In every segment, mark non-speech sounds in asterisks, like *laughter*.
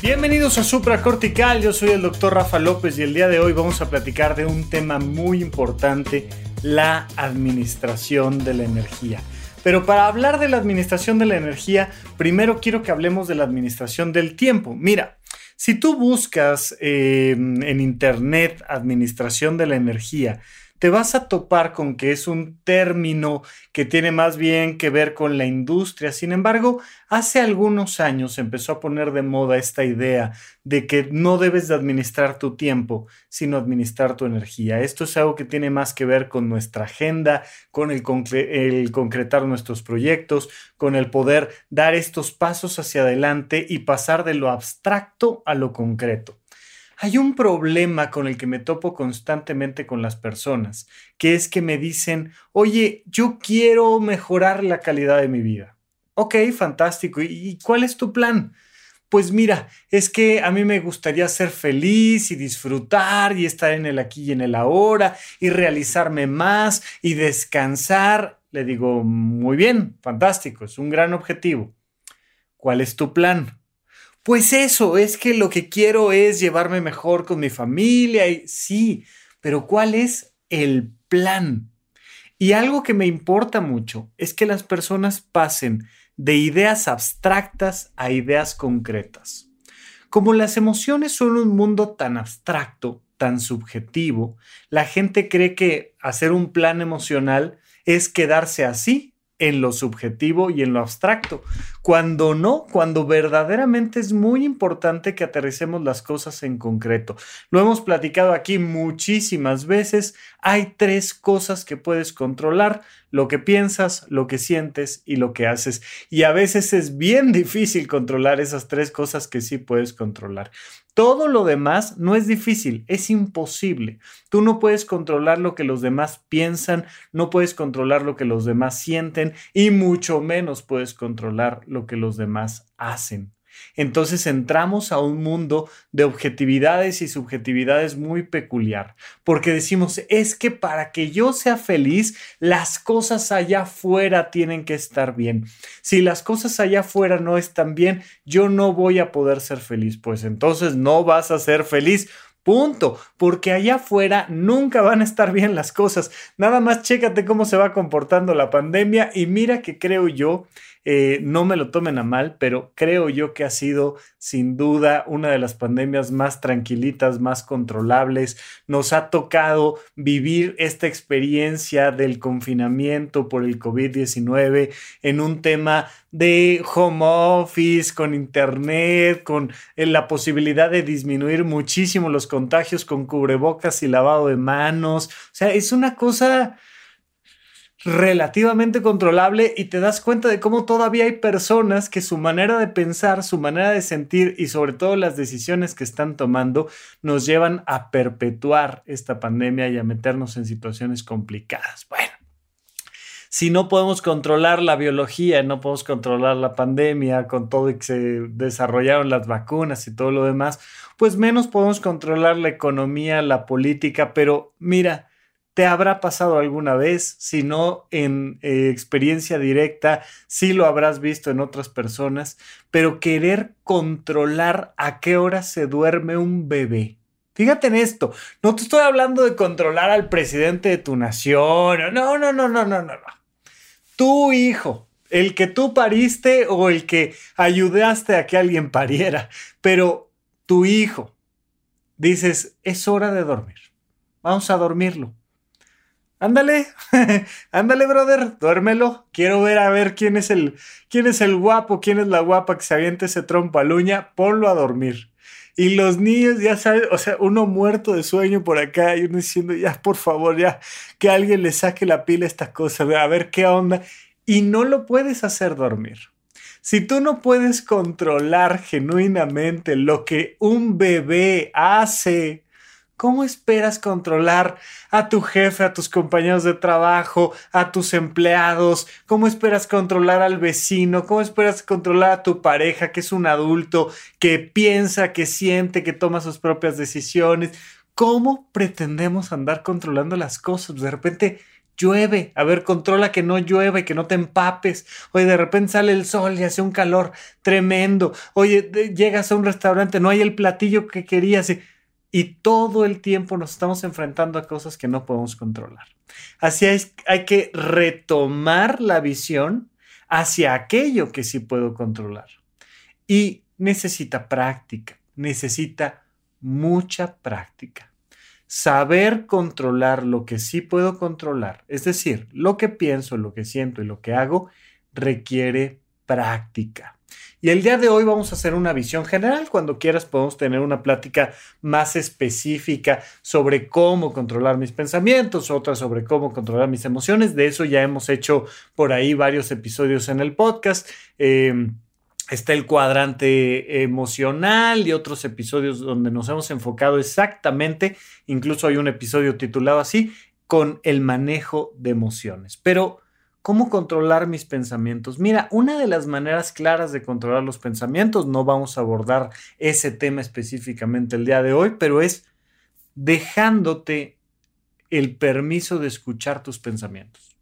Bienvenidos a Supracortical, yo soy el doctor Rafa López y el día de hoy vamos a platicar de un tema muy importante, la administración de la energía. Pero para hablar de la administración de la energía, primero quiero que hablemos de la administración del tiempo. Mira, si tú buscas eh, en Internet administración de la energía, te vas a topar con que es un término que tiene más bien que ver con la industria. Sin embargo, hace algunos años empezó a poner de moda esta idea de que no debes de administrar tu tiempo, sino administrar tu energía. Esto es algo que tiene más que ver con nuestra agenda, con el, el concretar nuestros proyectos, con el poder dar estos pasos hacia adelante y pasar de lo abstracto a lo concreto. Hay un problema con el que me topo constantemente con las personas, que es que me dicen, oye, yo quiero mejorar la calidad de mi vida. Ok, fantástico. ¿Y cuál es tu plan? Pues mira, es que a mí me gustaría ser feliz y disfrutar y estar en el aquí y en el ahora y realizarme más y descansar. Le digo, muy bien, fantástico, es un gran objetivo. ¿Cuál es tu plan? Pues eso, es que lo que quiero es llevarme mejor con mi familia y sí, pero ¿cuál es el plan? Y algo que me importa mucho es que las personas pasen de ideas abstractas a ideas concretas. Como las emociones son un mundo tan abstracto, tan subjetivo, la gente cree que hacer un plan emocional es quedarse así en lo subjetivo y en lo abstracto. Cuando no, cuando verdaderamente es muy importante que aterricemos las cosas en concreto. Lo hemos platicado aquí muchísimas veces. Hay tres cosas que puedes controlar, lo que piensas, lo que sientes y lo que haces. Y a veces es bien difícil controlar esas tres cosas que sí puedes controlar. Todo lo demás no es difícil, es imposible. Tú no puedes controlar lo que los demás piensan, no puedes controlar lo que los demás sienten y mucho menos puedes controlar lo que los demás hacen. Entonces entramos a un mundo de objetividades y subjetividades muy peculiar, porque decimos, es que para que yo sea feliz, las cosas allá afuera tienen que estar bien. Si las cosas allá afuera no están bien, yo no voy a poder ser feliz, pues entonces no vas a ser feliz. Punto, porque allá afuera nunca van a estar bien las cosas. Nada más chécate cómo se va comportando la pandemia y mira que creo yo eh, no me lo tomen a mal, pero creo yo que ha sido sin duda una de las pandemias más tranquilitas, más controlables. Nos ha tocado vivir esta experiencia del confinamiento por el COVID-19 en un tema de home office, con internet, con eh, la posibilidad de disminuir muchísimo los contagios con cubrebocas y lavado de manos. O sea, es una cosa relativamente controlable y te das cuenta de cómo todavía hay personas que su manera de pensar, su manera de sentir y sobre todo las decisiones que están tomando nos llevan a perpetuar esta pandemia y a meternos en situaciones complicadas. Bueno, si no podemos controlar la biología, no podemos controlar la pandemia con todo y que se desarrollaron las vacunas y todo lo demás, pues menos podemos controlar la economía, la política, pero mira, te habrá pasado alguna vez, si no en eh, experiencia directa, sí lo habrás visto en otras personas, pero querer controlar a qué hora se duerme un bebé. Fíjate en esto, no te estoy hablando de controlar al presidente de tu nación, no, no, no, no, no, no, no. Tu hijo, el que tú pariste o el que ayudaste a que alguien pariera, pero tu hijo, dices, es hora de dormir, vamos a dormirlo Ándale, *laughs* ándale, brother, duérmelo. Quiero ver a ver quién es el, quién es el guapo, quién es la guapa que se avienta ese trompo a luña. Ponlo a dormir. Y los niños, ya saben, o sea, uno muerto de sueño por acá y uno diciendo, ya, por favor, ya, que alguien le saque la pila a estas cosas, a ver qué onda. Y no lo puedes hacer dormir. Si tú no puedes controlar genuinamente lo que un bebé hace, ¿Cómo esperas controlar a tu jefe, a tus compañeros de trabajo, a tus empleados? ¿Cómo esperas controlar al vecino? ¿Cómo esperas controlar a tu pareja, que es un adulto, que piensa, que siente, que toma sus propias decisiones? ¿Cómo pretendemos andar controlando las cosas? De repente llueve, a ver, controla que no llueve, que no te empapes. Oye, de repente sale el sol y hace un calor tremendo. Oye, llegas a un restaurante, no hay el platillo que querías. Todo el tiempo nos estamos enfrentando a cosas que no podemos controlar. Así es, hay que retomar la visión hacia aquello que sí puedo controlar. Y necesita práctica, necesita mucha práctica. Saber controlar lo que sí puedo controlar, es decir, lo que pienso, lo que siento y lo que hago, requiere práctica. Y el día de hoy vamos a hacer una visión general. Cuando quieras podemos tener una plática más específica sobre cómo controlar mis pensamientos, otra sobre cómo controlar mis emociones. De eso ya hemos hecho por ahí varios episodios en el podcast. Em, está el cuadrante emocional y otros episodios donde nos hemos enfocado exactamente, incluso hay un episodio titulado así, con el manejo de emociones. Pero ¿Cómo controlar mis pensamientos? Mira, una de las maneras claras de controlar los pensamientos, no vamos a abordar ese tema específicamente el día de hoy, pero es dejándote el permiso de escuchar tus pensamientos.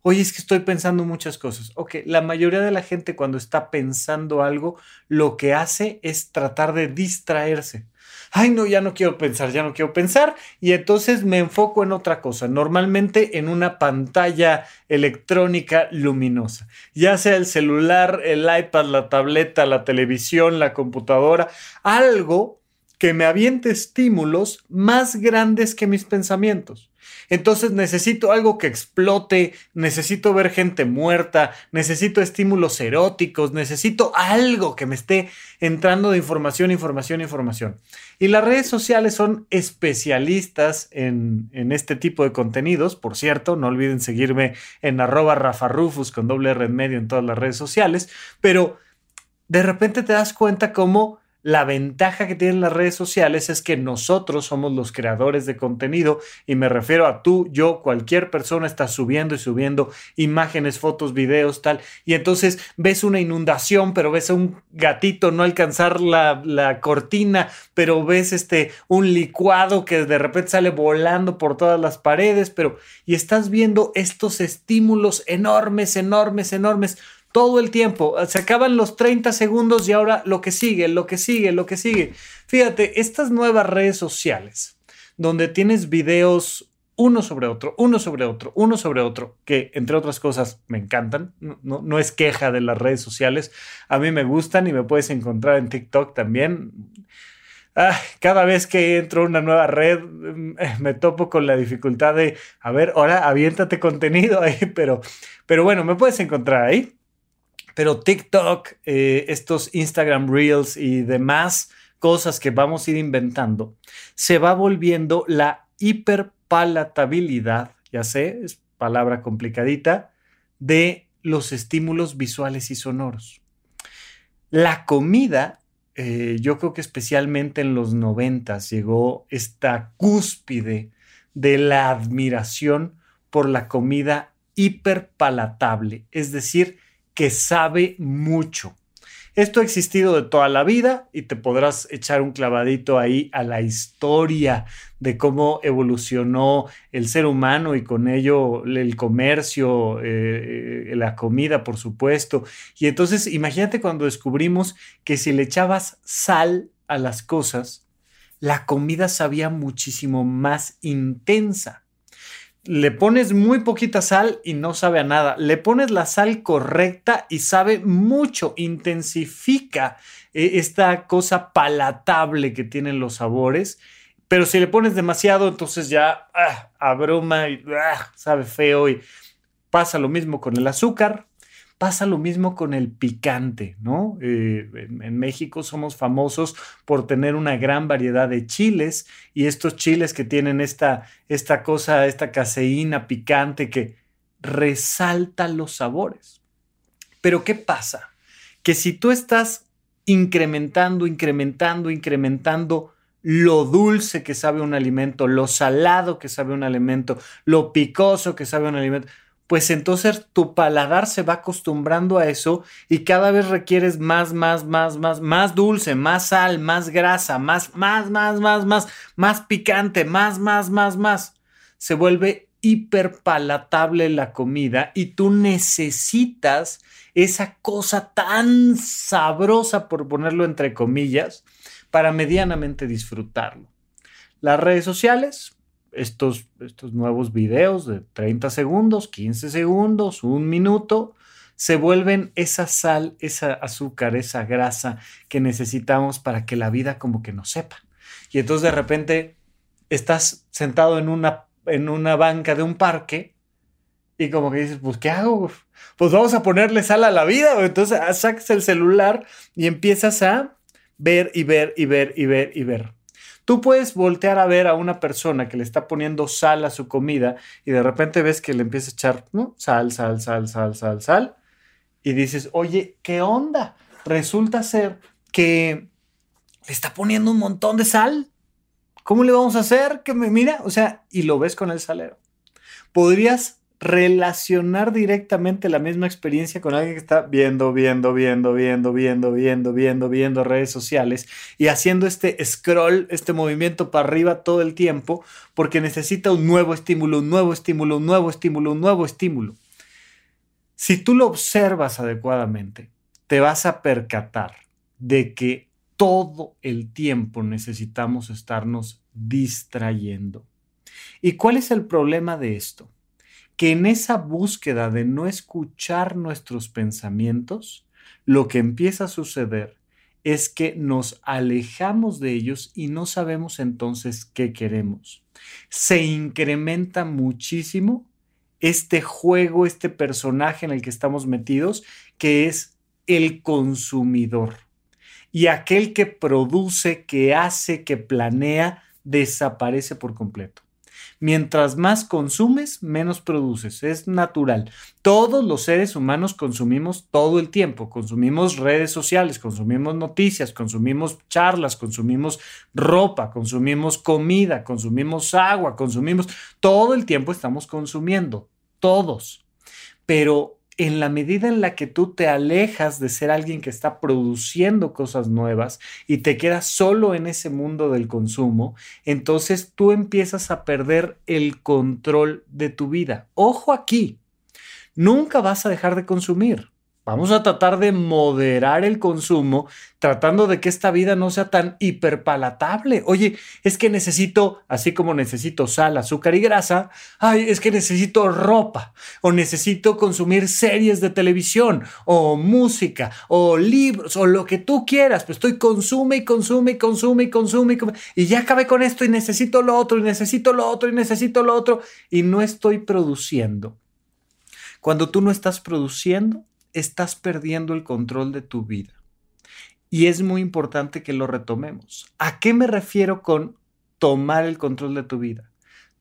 Oye, es que estoy pensando muchas cosas. Ok, la mayoría de la gente cuando está pensando algo, lo que hace es tratar de distraerse ay no, ya no quiero pensar, ya no quiero pensar, y entonces me enfoco en otra cosa, normalmente en una pantalla electrónica luminosa, ya sea el celular, el iPad, la tableta, la televisión, la computadora, algo que me aviente estímulos más grandes que mis pensamientos. Entonces necesito algo que explote, necesito ver gente muerta, necesito estímulos eróticos, necesito algo que me esté entrando de información, información, información. Y las redes sociales son especialistas en, este tipo de contenidos. Por cierto, no olviden seguirme en arroba rafarufus con doble red medio en todas las redes sociales. Pero de repente te das cuenta cómo la ventaja que tienen las redes sociales es que nosotros somos los creadores de contenido y me refiero a tú, yo, cualquier persona está subiendo y subiendo imágenes, fotos, videos, tal. Y entonces ves una inundación, pero ves a un gatito no alcanzar la, la cortina, pero ves este un licuado que de repente sale volando por todas las paredes, pero y estás viendo estos estímulos enormes, enormes, enormes todo el tiempo. Se acaban los 30 segundos y ahora lo que sigue, lo que sigue, lo que sigue. Fíjate, estas nuevas redes sociales, donde tienes videos uno sobre otro, uno sobre otro, uno sobre otro, que entre otras cosas me encantan, no, es queja de las redes sociales, a mí me gustan y me puedes encontrar en TikTok también. Ah, cada vez que entro a una nueva red mm, *laughs* me topo con la dificultad de, a ver, ahora aviéntate contenido ahí, *laughs* pero, pero bueno, me puedes encontrar ahí. Pero TikTok, eh, estos Instagram Reels y demás cosas que vamos a ir inventando, se va volviendo la hiperpalatabilidad, ya sé, es palabra complicadita, de los estímulos visuales y sonoros. La comida, eh, yo creo que especialmente en los noventas llegó esta cúspide de la admiración por la comida hiperpalatable, es decir, que sabe mucho. Esto ha existido de toda la vida y te podrás echar un clavadito ahí a la historia de cómo evolucionó el ser humano y con ello el comercio, eh, la comida, por supuesto. Y entonces imagínate cuando descubrimos que si le echabas sal a las cosas, la comida sabía muchísimo más intensa le pones muy poquita sal y no sabe a nada. Le pones la sal correcta y sabe mucho, intensifica eh, esta cosa palatable que tienen los sabores. Pero si le pones demasiado, entonces ya ah, abruma y ah, sabe feo y pasa lo mismo con el azúcar. Pasa lo mismo con el picante, ¿no? Eh, en, México somos famosos por tener una gran variedad de chiles y estos chiles que tienen esta, esta cosa, esta caseína picante que resalta los sabores. Pero ¿qué pasa? que si tú estás incrementando, incrementando, incrementando lo dulce que sabe un alimento, lo salado que sabe un alimento, lo picoso que sabe un alimento, pues entonces tu paladar se va acostumbrando a eso y cada vez requieres más, más, más, más, más dulce, más sal, más grasa, más, más, más, más, más, más picante, más, más, más, más. Se vuelve hiperpalatable la comida y tú necesitas esa cosa tan sabrosa, por ponerlo entre comillas, para medianamente disfrutarlo. Las redes sociales, estos, estos nuevos videos de 30 segundos, 15 segundos, un minuto, se vuelven esa sal, esa azúcar, esa grasa que necesitamos para que la vida como que nos sepa. Y entonces de repente estás sentado en una, en una banca de un parque y como que dices, pues ¿qué hago? Pues vamos a ponerle sal a la vida. Entonces sacas el celular y empiezas a ver y ver y ver y ver y ver. Tú puedes voltear a ver a una persona que le está poniendo sal a su comida y de repente ves que le empieza a echar sal, sal, sal, sal, sal, sal. Y dices, oye, ¿qué onda? Resulta ser que le está poniendo un montón de sal. ¿Cómo le vamos a hacer? Que me mira, o sea, y lo ves con el salero. Podrías relacionar directamente la misma experiencia con alguien que está viendo, viendo, viendo, viendo, viendo, viendo, viendo, viendo redes sociales y haciendo este scroll, este movimiento para arriba todo el tiempo, porque necesita un nuevo estímulo, un nuevo estímulo, un nuevo estímulo, un nuevo estímulo. Si tú lo observas adecuadamente, te vas a percatar de que todo el tiempo necesitamos estarnos distrayendo. ¿Y cuál es el problema de esto? Que en esa búsqueda de no escuchar nuestros pensamientos, lo que empieza a suceder es que nos alejamos de ellos y no sabemos entonces qué queremos. Se incrementa muchísimo este juego, este personaje en el que estamos metidos, que es el consumidor. Y aquel que produce, que hace, que planea, desaparece por completo. Mientras más consumes, menos produces. Es natural. Todos los seres humanos consumimos todo el tiempo. Consumimos redes sociales, consumimos noticias, consumimos charlas, consumimos ropa, consumimos comida, consumimos agua, consumimos... Todo el tiempo estamos consumiendo. Todos. Pero en la medida en la que tú te alejas de ser alguien que está produciendo cosas nuevas y te quedas solo en ese mundo del consumo, entonces tú empiezas a perder el control de tu vida. Ojo aquí, nunca vas a dejar de consumir. Vamos a tratar de moderar el consumo, tratando de que esta vida no sea tan hiperpalatable. Oye, es que necesito, así como necesito sal, azúcar y grasa, ay, es que necesito ropa, o necesito consumir series de televisión, o música, o libros, o lo que tú quieras. Pues estoy consume y consume y consume y consume y, consume, y ya acabé con esto y necesito lo otro, y necesito lo otro, y necesito lo otro, y no estoy produciendo. Cuando tú no estás produciendo, estás perdiendo el control de tu vida. Y es muy importante que lo retomemos. ¿A qué me refiero con tomar el control de tu vida?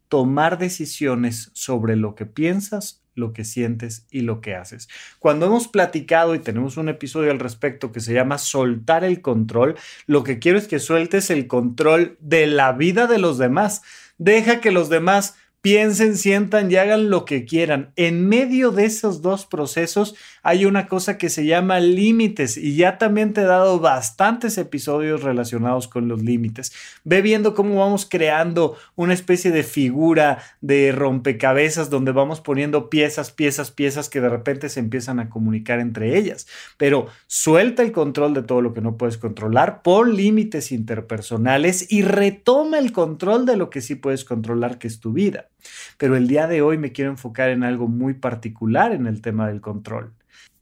Tomar decisiones sobre lo que piensas, lo que sientes y lo que haces. Cuando hemos platicado y tenemos un episodio al respecto que se llama soltar el control, lo que quiero es que sueltes el control de la vida de los demás. Deja que los demás piensen, sientan y hagan lo que quieran. En medio de esos dos procesos hay una cosa que se llama límites y ya también te he dado bastantes episodios relacionados con los límites. Ve viendo cómo vamos creando una especie de figura de rompecabezas donde vamos poniendo piezas, piezas, piezas que de repente se empiezan a comunicar entre ellas. Pero suelta el control de todo lo que no puedes controlar, pon límites interpersonales y retoma el control de lo que sí puedes controlar, que es tu vida. Pero el día de hoy me quiero enfocar en algo muy particular en el tema del control.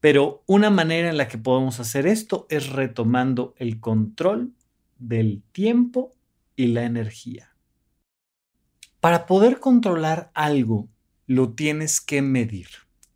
Pero una manera en la que podemos hacer esto es retomando el control del tiempo y la energía. Para poder controlar algo, lo tienes que medir.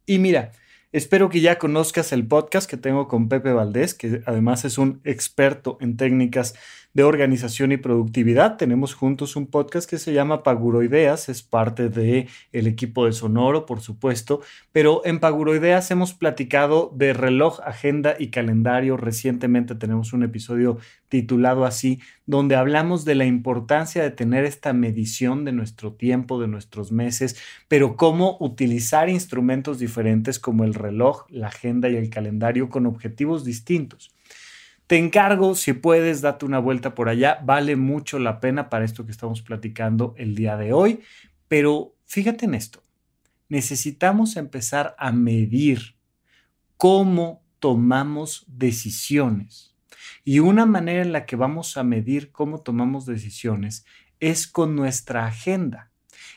Y mira, espero que ya conozcas el podcast que tengo con Pepe Valdés, que además es un experto en técnicas de organización y productividad. Tenemos juntos un podcast que se llama Paguroideas, es parte del el equipo de Sonoro, por supuesto, pero en Paguroideas hemos platicado de reloj, agenda y calendario. Recientemente tenemos un episodio titulado así, donde hablamos de la importancia de tener esta medición de nuestro tiempo, de nuestros meses, pero cómo utilizar instrumentos diferentes como el reloj, la agenda y el calendario con objetivos distintos. Te encargo, si puedes, date una vuelta por allá. Vale mucho la pena para esto que estamos platicando el día de hoy. Pero fíjate en esto. Necesitamos empezar a medir cómo tomamos decisiones. Y una manera en la que vamos a medir cómo tomamos decisiones es con nuestra agenda.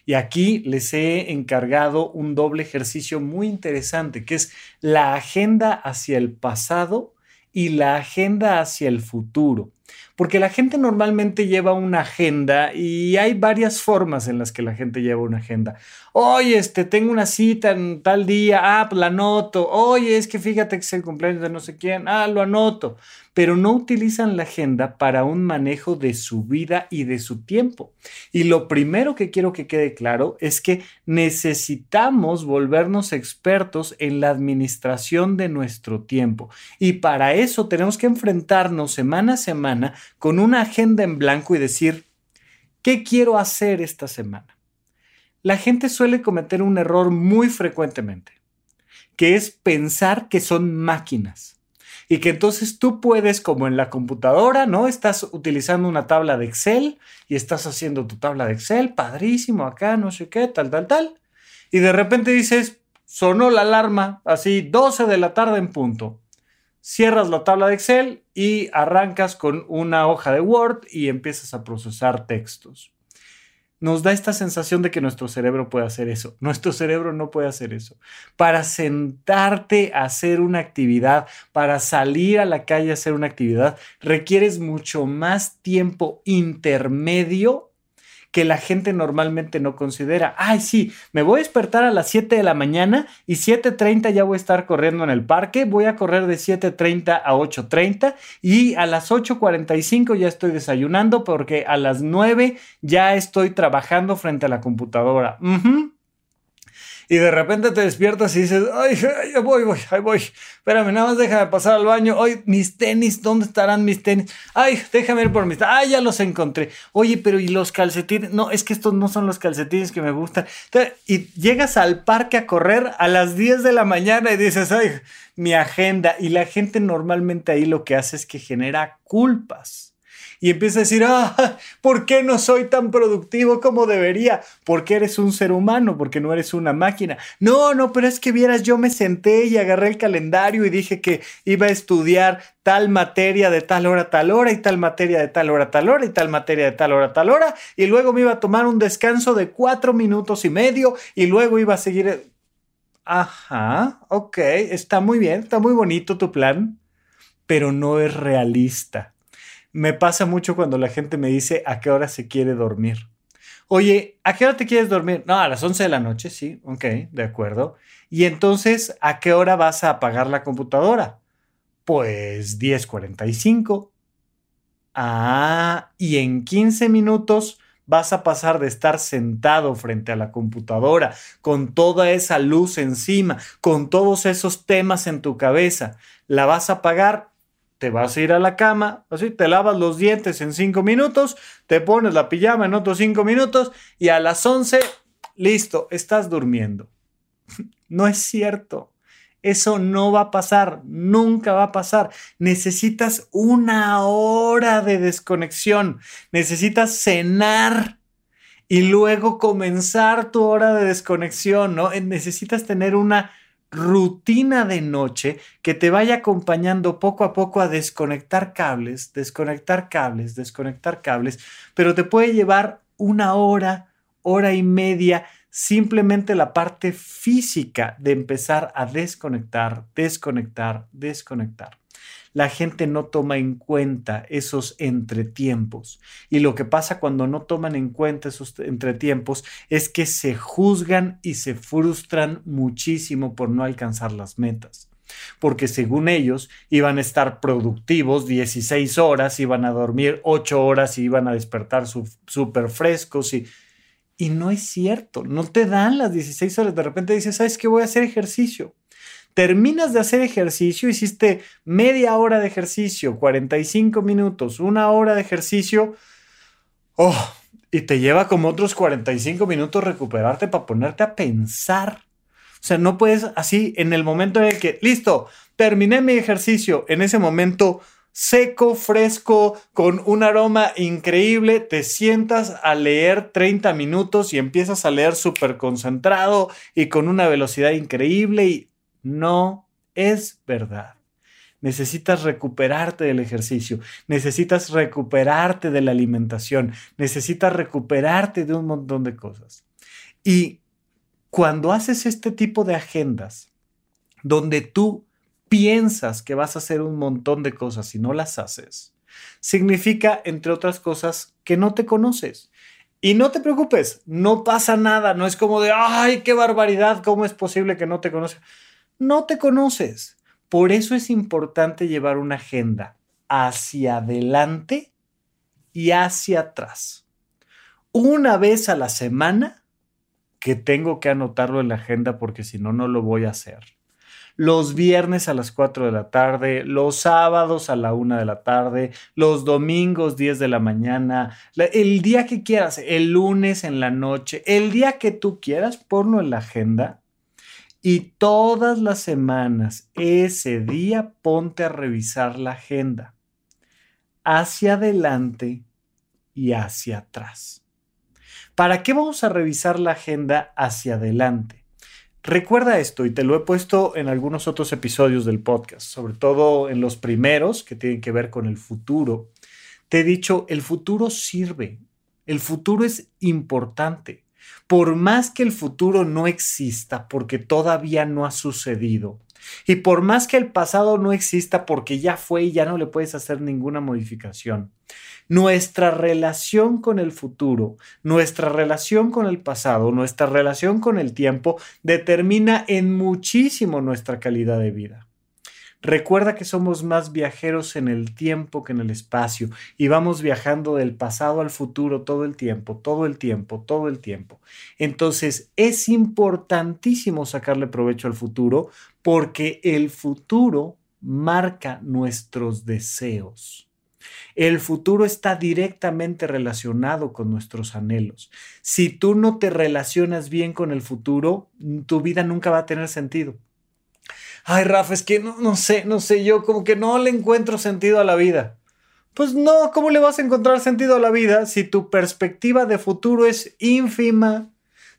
Y aquí les he encargado un doble ejercicio muy interesante, que es la agenda hacia el pasado y la agenda hacia el futuro. Porque la gente normalmente lleva una agenda y hay varias formas en las que la gente lleva una agenda. Oye, este, tengo una cita en tal día, ah, pues la anoto. Oye, es que fíjate que es el cumpleaños de no sé quién, ah, lo anoto. Pero no utilizan la agenda para un manejo de su vida y de su tiempo. Y lo primero que quiero que quede claro es que necesitamos volvernos expertos en la administración de nuestro tiempo. Y para eso tenemos que enfrentarnos semana a semana con una agenda en blanco y decir, ¿qué quiero hacer esta semana? La gente suele cometer un error muy frecuentemente, que es pensar que son máquinas y que entonces tú puedes, como en la computadora, ¿no? Estás utilizando una tabla de Excel y estás haciendo tu tabla de Excel, padrísimo, acá, no sé qué, tal, tal, tal. Y de repente dices, sonó la alarma, así, 12 de la tarde en punto cierras la tabla de Excel y arrancas con una hoja de Word y empiezas a procesar textos. Nos da esta sensación de que nuestro cerebro puede hacer eso. *laughs* Nuestro cerebro no puede hacer eso. Para sentarte a hacer una actividad, para salir a la calle a hacer una actividad, requieres mucho más tiempo intermedio que la gente normalmente no considera. Ay, sí, me voy a despertar a las 7 de la mañana y 7.30 ya voy a estar corriendo en el parque, voy a correr de 7.30 a 8.30 y a las 8.45 ya estoy desayunando porque a las 9 ya estoy trabajando frente a la computadora y de repente te despiertas y dices, ay, ay voy, voy, ahí voy. Espérame, nada más déjame pasar al baño. Oye, mis tenis, ¿dónde estarán mis tenis? Ay, déjame ir por mis. Ay, ya los encontré. Oye, pero ¿y los calcetines? No, es que estos no son los calcetines que me gustan. Y llegas al parque a correr a las 10 de la mañana y dices, ay, mi agenda. Y la gente normalmente ahí lo que hace es que genera culpas y empieza a decir, ah, ¿por qué no soy tan productivo como debería? Porque eres un ser humano, porque no eres una máquina. No, no, pero es que vieras, yo me senté y agarré el calendario y dije que iba a estudiar tal materia de tal hora tal hora y tal materia de tal hora tal hora y tal materia de tal hora tal hora y luego me iba a tomar un descanso de cuatro minutos y medio y luego iba a seguir... Ajá, ok, está muy bien, está muy bonito tu plan, pero no es realista. Me pasa mucho cuando la gente me dice a qué hora se quiere dormir. Oye, ¿a qué hora te quieres dormir? No, a las 11 de la noche, sí, ok, de acuerdo. Y entonces, ¿a qué hora vas a apagar la computadora? Pues 10.45. Ah, y en 15 minutos vas a pasar de estar sentado frente a la computadora con toda esa luz encima, con todos esos temas en tu cabeza. La vas a apagar te vas a ir a la cama, así, te lavas los dientes en cinco minutos, te pones la pijama en otros cinco minutos y a las once, listo, estás durmiendo. *laughs* No es cierto. Eso no va a pasar, nunca va a pasar. Necesitas una hora de desconexión, necesitas cenar y luego comenzar tu hora de desconexión, ¿no? Necesitas tener una rutina de noche que te vaya acompañando poco a poco a desconectar cables, desconectar cables, desconectar cables, pero te puede llevar una hora, hora y media, simplemente la parte física de empezar a desconectar, desconectar, desconectar la gente no toma en cuenta esos entretiempos. Y lo que pasa cuando no toman en cuenta esos entretiempos es que se juzgan y se frustran muchísimo por no alcanzar las metas. porque según ellos iban a estar productivos 16 horas, iban a dormir 8 horas y iban a despertar súper frescos y, y no es cierto, no te dan las 16 horas, de repente dices, ¿sabes qué? Voy a hacer ejercicio. Terminas de hacer ejercicio, hiciste media hora de ejercicio, 45 minutos, una hora de ejercicio, oh, y te lleva como otros 45 minutos recuperarte para ponerte a pensar. O sea, no puedes así en el momento en el que, listo, terminé mi ejercicio, en ese momento seco, fresco, con un aroma increíble, te sientas a leer 30 minutos y empiezas a leer súper concentrado y con una velocidad increíble y no es verdad. Necesitas recuperarte del ejercicio, necesitas recuperarte de la alimentación, necesitas recuperarte de un montón de cosas. Y cuando haces este tipo de agendas, donde tú piensas que vas a hacer un montón de cosas y no las haces, significa, entre otras cosas, que no te conoces. Y no te preocupes, no pasa nada, no es como de, ay, qué barbaridad, ¿cómo es posible que no te conoces? No te conoces. Por eso es importante llevar una agenda hacia adelante y hacia atrás. Una vez a la semana, que tengo que anotarlo en la agenda porque si no, no lo voy a hacer. Los viernes a las 4 de la tarde, los sábados a la 1 de la tarde, los domingos 10 de la mañana, el día que quieras, el lunes en la noche, el día que tú quieras, ponlo en la agenda y todas las semanas, ese día, ponte a revisar la agenda hacia adelante y hacia atrás. ¿Para qué vamos a revisar la agenda hacia adelante? Recuerda esto y te lo he puesto en algunos otros episodios del podcast, sobre todo en los primeros que tienen que ver con el futuro. Te he dicho, el futuro sirve, el futuro es importante por más que el futuro no exista porque todavía no ha sucedido, y por más que el pasado no exista porque ya fue y ya no le puedes hacer ninguna modificación, nuestra relación con el futuro, nuestra relación con el pasado, nuestra relación con el tiempo determina en muchísimo nuestra calidad de vida. Recuerda que somos más viajeros en el tiempo que en el espacio y vamos viajando del pasado al futuro todo el tiempo, todo el tiempo, todo el tiempo. Entonces es importantísimo sacarle provecho al futuro porque el futuro marca nuestros deseos. El futuro está directamente relacionado con nuestros anhelos. Si tú no te relacionas bien con el futuro, tu vida nunca va a tener sentido ay Rafa, es que no, no sé, no sé, yo como que no le encuentro sentido a la vida. Pues no, ¿cómo le vas a encontrar sentido a la vida si tu perspectiva de futuro es ínfima?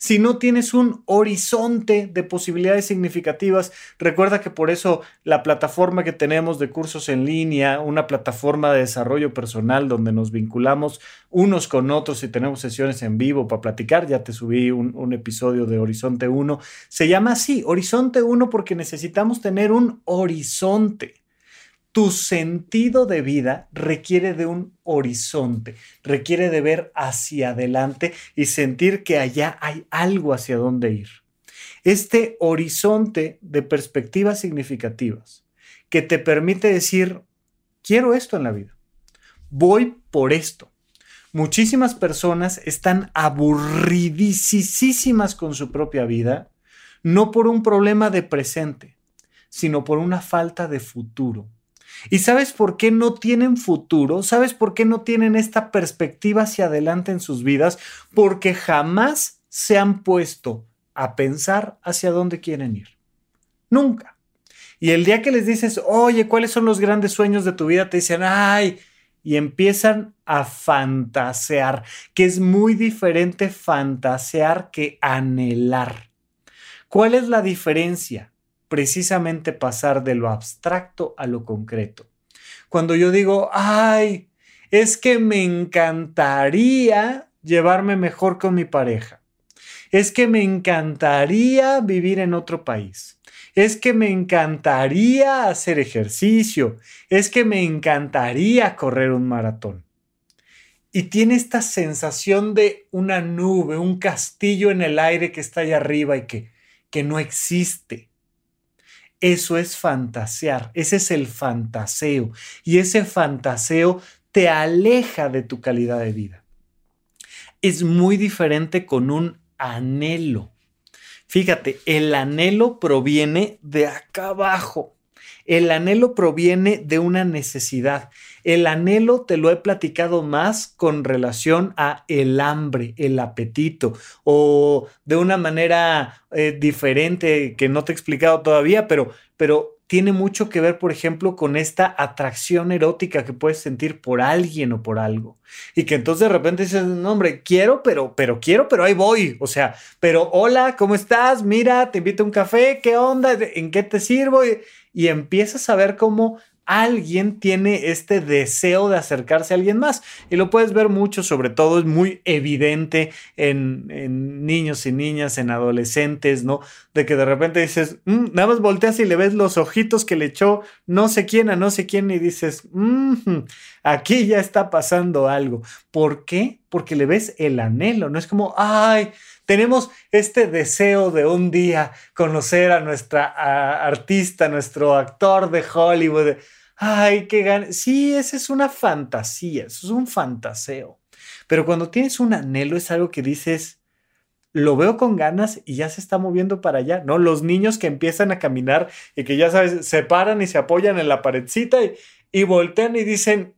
Si no tienes un horizonte de posibilidades significativas, recuerda que por eso la plataforma que tenemos de cursos en línea, una plataforma de desarrollo personal donde nos vinculamos unos con otros y tenemos sesiones en vivo para platicar, ya te subí un, episodio de Horizonte 1, se llama así, Horizonte 1 porque necesitamos tener un horizonte tu sentido de vida requiere de un horizonte, requiere de ver hacia adelante y sentir que allá hay algo hacia dónde ir. Este horizonte de perspectivas significativas que te permite decir, quiero esto en la vida, voy por esto. Muchísimas personas están aburridísimas con su propia vida, no por un problema de presente, sino por una falta de futuro ¿Y sabes por qué no tienen futuro? ¿Sabes por qué no tienen esta perspectiva hacia adelante en sus vidas? Porque jamás se han puesto a pensar hacia dónde quieren ir. Nunca. Y el día que les dices, oye, ¿cuáles son los grandes sueños de tu vida? Te dicen, ay, y empiezan a fantasear, que es muy diferente fantasear que anhelar. ¿Cuál es la diferencia? Precisamente pasar de lo abstracto a lo concreto. Cuando yo digo, ay, es que me encantaría llevarme mejor con mi pareja. Es que me encantaría vivir en otro país. Es que me encantaría hacer ejercicio. Es que me encantaría correr un maratón. Y tiene esta sensación de una nube, un castillo en el aire que está allá arriba y que, que no existe Eso es fantasear, ese es el fantaseo. Y ese fantaseo te aleja de tu calidad de vida. Es muy diferente con un anhelo. Fíjate, el anhelo proviene de acá abajo. El anhelo proviene de una necesidad. El anhelo te lo he platicado más con relación a el hambre, el apetito, o de una manera eh, diferente que no te he explicado todavía, pero, pero tiene mucho que ver, por ejemplo, con esta atracción erótica que puedes sentir por alguien o por algo. Y que entonces de repente dices, no, hombre, quiero, pero, pero quiero, pero ahí voy. O sea, pero hola, ¿cómo estás? Mira, te invito a un café, ¿qué onda? ¿En qué te sirvo? Y empiezas a ver cómo alguien tiene este deseo de acercarse a alguien más. Y lo puedes ver mucho, sobre todo es muy evidente en, niños y niñas, en adolescentes, ¿no? De que de repente dices, mm", nada más volteas y le ves los ojitos que le echó no sé quién a no sé quién y dices, aquí ya está pasando algo. ¿Por qué? Porque le ves el anhelo, no es como, ay, tenemos este deseo de un día conocer a nuestra artista, nuestro actor de Hollywood. Ay, qué gan Sí, esa es una fantasía, eso es un fantaseo. Pero cuando tienes un anhelo es algo que dices, lo veo con ganas y ya se está moviendo para allá, ¿no? Los niños que empiezan a caminar y que ya sabes, se paran y se apoyan en la paredcita y, y voltean y dicen,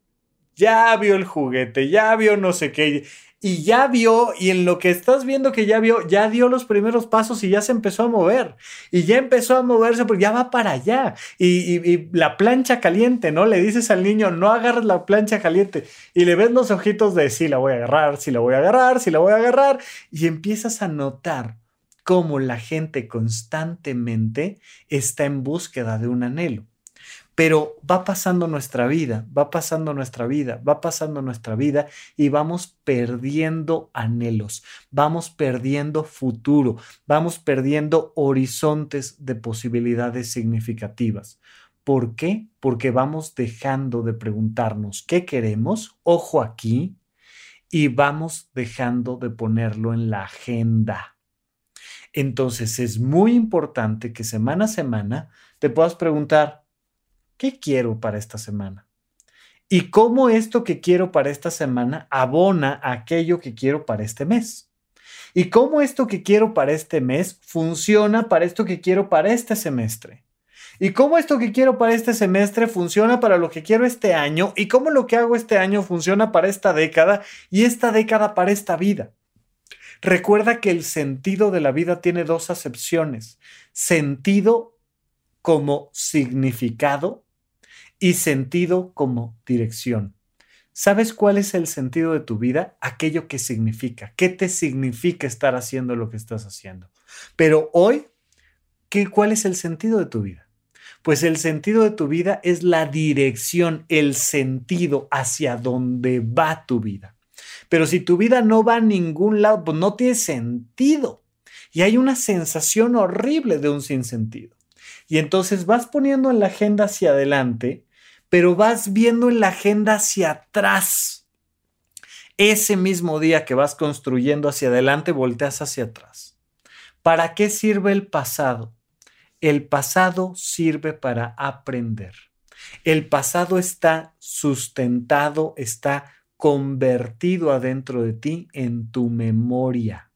ya vio el juguete, ya vio no sé qué y ya vio, y en lo que estás viendo que ya vio, ya dio los primeros pasos y ya se empezó a mover. Y ya empezó a moverse porque ya va para allá. Y, la plancha caliente, ¿no? Le dices al niño, no agarres la plancha caliente. Y le ves los ojitos de, sí, la voy a agarrar, sí, la voy a agarrar, sí, la voy a agarrar. Y empiezas a notar cómo la gente constantemente está en búsqueda de un anhelo. Pero va pasando nuestra vida, va pasando nuestra vida, va pasando nuestra vida y vamos perdiendo anhelos, vamos perdiendo futuro, vamos perdiendo horizontes de posibilidades significativas. ¿Por qué? Porque vamos dejando de preguntarnos qué queremos, ojo aquí, y vamos dejando de ponerlo en la agenda. Entonces es muy importante que semana a semana te puedas preguntar, ¿qué quiero para esta semana? Y cómo esto que quiero para esta semana abona a aquello que quiero para este mes. Y cómo esto que quiero para este mes funciona para esto que quiero para este semestre. Y cómo esto que quiero para este semestre funciona para lo que quiero este año. Y cómo lo que hago este año funciona para esta década y esta década para esta vida. Recuerda que el sentido de la vida tiene dos acepciones. Sentido como significado y sentido como dirección. ¿Sabes cuál es el sentido de tu vida? Aquello que significa. ¿Qué te significa estar haciendo lo que estás haciendo? Pero hoy, ¿qué, ¿cuál es el sentido de tu vida? Pues el sentido de tu vida es la dirección, el sentido hacia dónde va tu vida. Pero si tu vida no va a ningún lado, pues no tiene sentido. Y hay una sensación horrible de un sinsentido. Y entonces vas poniendo en la agenda hacia adelante, pero vas viendo en la agenda hacia atrás. Ese mismo día que vas construyendo hacia adelante, volteas hacia atrás. ¿Para qué sirve el pasado? El pasado sirve para aprender. El pasado está sustentado, está convertido adentro de ti en tu memoria.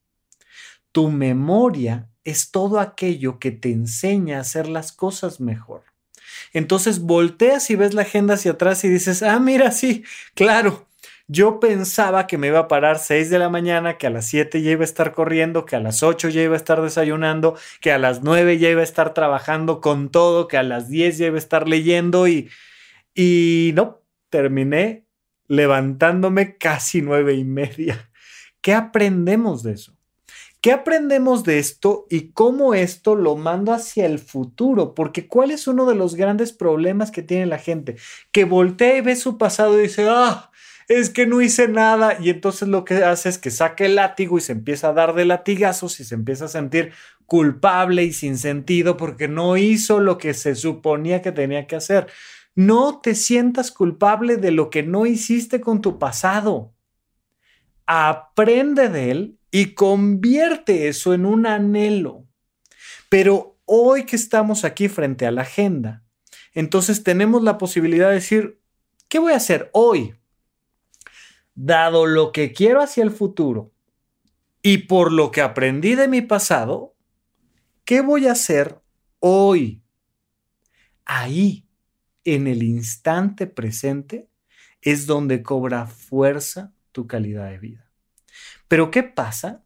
Tu memoria es todo aquello que te enseña a hacer las cosas mejor. Entonces volteas y ves la agenda hacia atrás y dices, ah, mira, sí, claro, yo pensaba que me iba a parar 6 de la mañana, que a las 7 ya iba a estar corriendo, que a las 8 ya iba a estar desayunando, que a las 9 ya iba a estar trabajando con todo, que a las 10 ya iba a estar leyendo y, y no, terminé levantándome casi nueve y media. ¿Qué aprendemos de eso? ¿Qué aprendemos de esto y cómo esto lo mando hacia el futuro? Porque ¿cuál es uno de los grandes problemas que tiene la gente? Que voltea y ve su pasado y dice, ah, es que no hice nada. Y entonces lo que hace es que saque el látigo y se empieza a dar de latigazos y se empieza a sentir culpable y sin sentido porque no hizo lo que se suponía que tenía que hacer. No te sientas culpable de lo que no hiciste con tu pasado. Aprende de él y convierte eso en un anhelo. Pero hoy que estamos aquí frente a la agenda, entonces tenemos la posibilidad de decir, ¿qué voy a hacer hoy? Dado lo que quiero hacia el futuro y por lo que aprendí de mi pasado, ¿qué voy a hacer hoy? Ahí, en el instante presente, es donde cobra fuerza tu calidad de vida. Pero ¿qué pasa?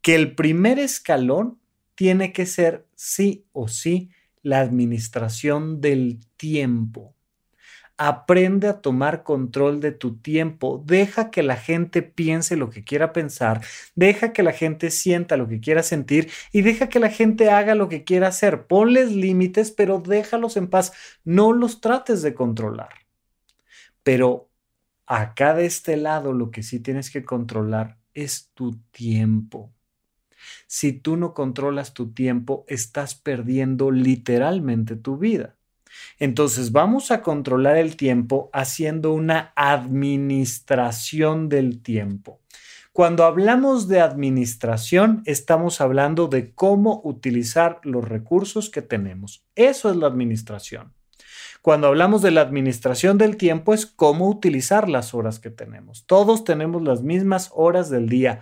Que el primer escalón tiene que ser sí o sí la administración del tiempo. Aprende a tomar control de tu tiempo. Deja que la gente piense lo que quiera pensar. Deja que la gente sienta lo que quiera sentir y deja que la gente haga lo que quiera hacer. Ponles límites, pero déjalos en paz. No los trates de controlar. Pero acá de este lado lo que sí tienes que controlar es tu tiempo. Si tú no controlas tu tiempo, estás perdiendo literalmente tu vida. Entonces vamos a controlar el tiempo haciendo una administración del tiempo. Cuando hablamos de administración, estamos hablando de cómo utilizar los recursos que tenemos. Eso es la administración. Cuando hablamos de la administración del tiempo es cómo utilizar las horas que tenemos. Todos tenemos las mismas horas del día.